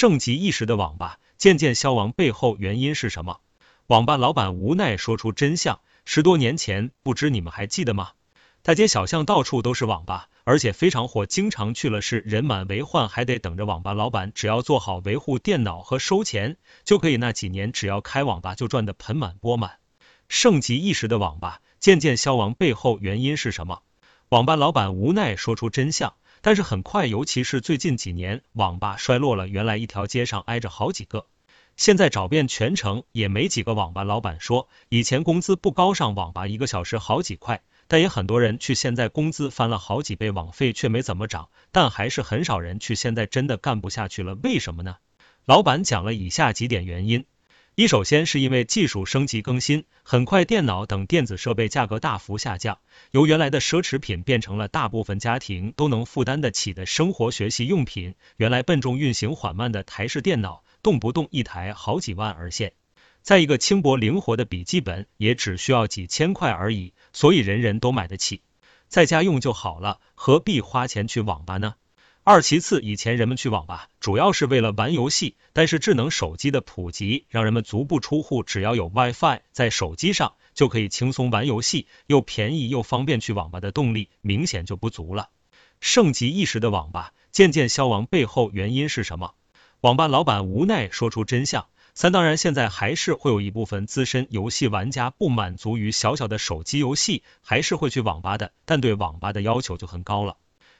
盛极一时的网吧渐渐消亡背后原因是什么？网吧老板无奈说出真相：十多年前，不知你们还记得吗？大街小巷到处都是网吧，而且非常火，经常去了是人满为患，还得等着网吧老板只要做好维护电脑和收钱，就可以那几年只要开网吧就赚得盆满钵满。盛极一时的网吧渐渐消亡背后原因是什么？网吧老板无奈说出真相。但是很快，尤其是最近几年，网吧衰落了。原来一条街上挨着好几个，现在找遍全城也没几个网吧老板说，以前工资不高，上网吧一个小时好几块，但也很多人去。现在工资翻了好几倍，网费却没怎么涨，但还是很少人去。现在真的干不下去了，为什么呢？老板讲了以下几点原因。一首先是因为技术升级更新，很快电脑等电子设备价格大幅下降，由原来的奢侈品变成了大部分家庭都能负担得起的生活学习用品。原来笨重、运行缓慢的台式电脑，动不动一台好几万而现，在一个轻薄灵活的笔记本也只需要几千块而已，所以人人都买得起，在家用就好了，何必花钱去网吧呢？二其次，以前人们去网吧主要是为了玩游戏，但是智能手机的普及让人们足不出户，只要有 WiFi 在手机上就可以轻松玩游戏，又便宜又方便，去网吧的动力明显就不足了。盛极一时的网吧渐渐消亡背后原因是什么？网吧老板无奈说出真相。三，当然现在还是会有一部分资深游戏玩家不满足于小小的手机游戏，还是会去网吧的，但对网吧的要求就很高了。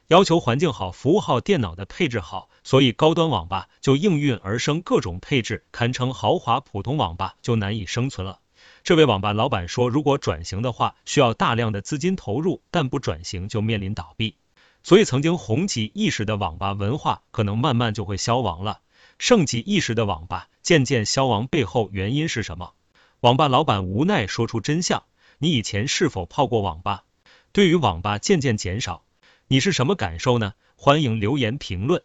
要求环境好，服务好，电脑的配置好，所以高端网吧就应运而生，各种配置堪称豪华，普通网吧就难以生存了。这位网吧老板说，如果转型的话，需要大量的资金投入，但不转型就面临倒闭。所以曾经红极一时的网吧文化，可能慢慢就会消亡了。盛极一时的网吧渐渐消亡背后原因是什么？网吧老板无奈说出真相：你以前是否泡过网吧？对于网吧渐渐减少。你是什么感受呢？欢迎留言评论。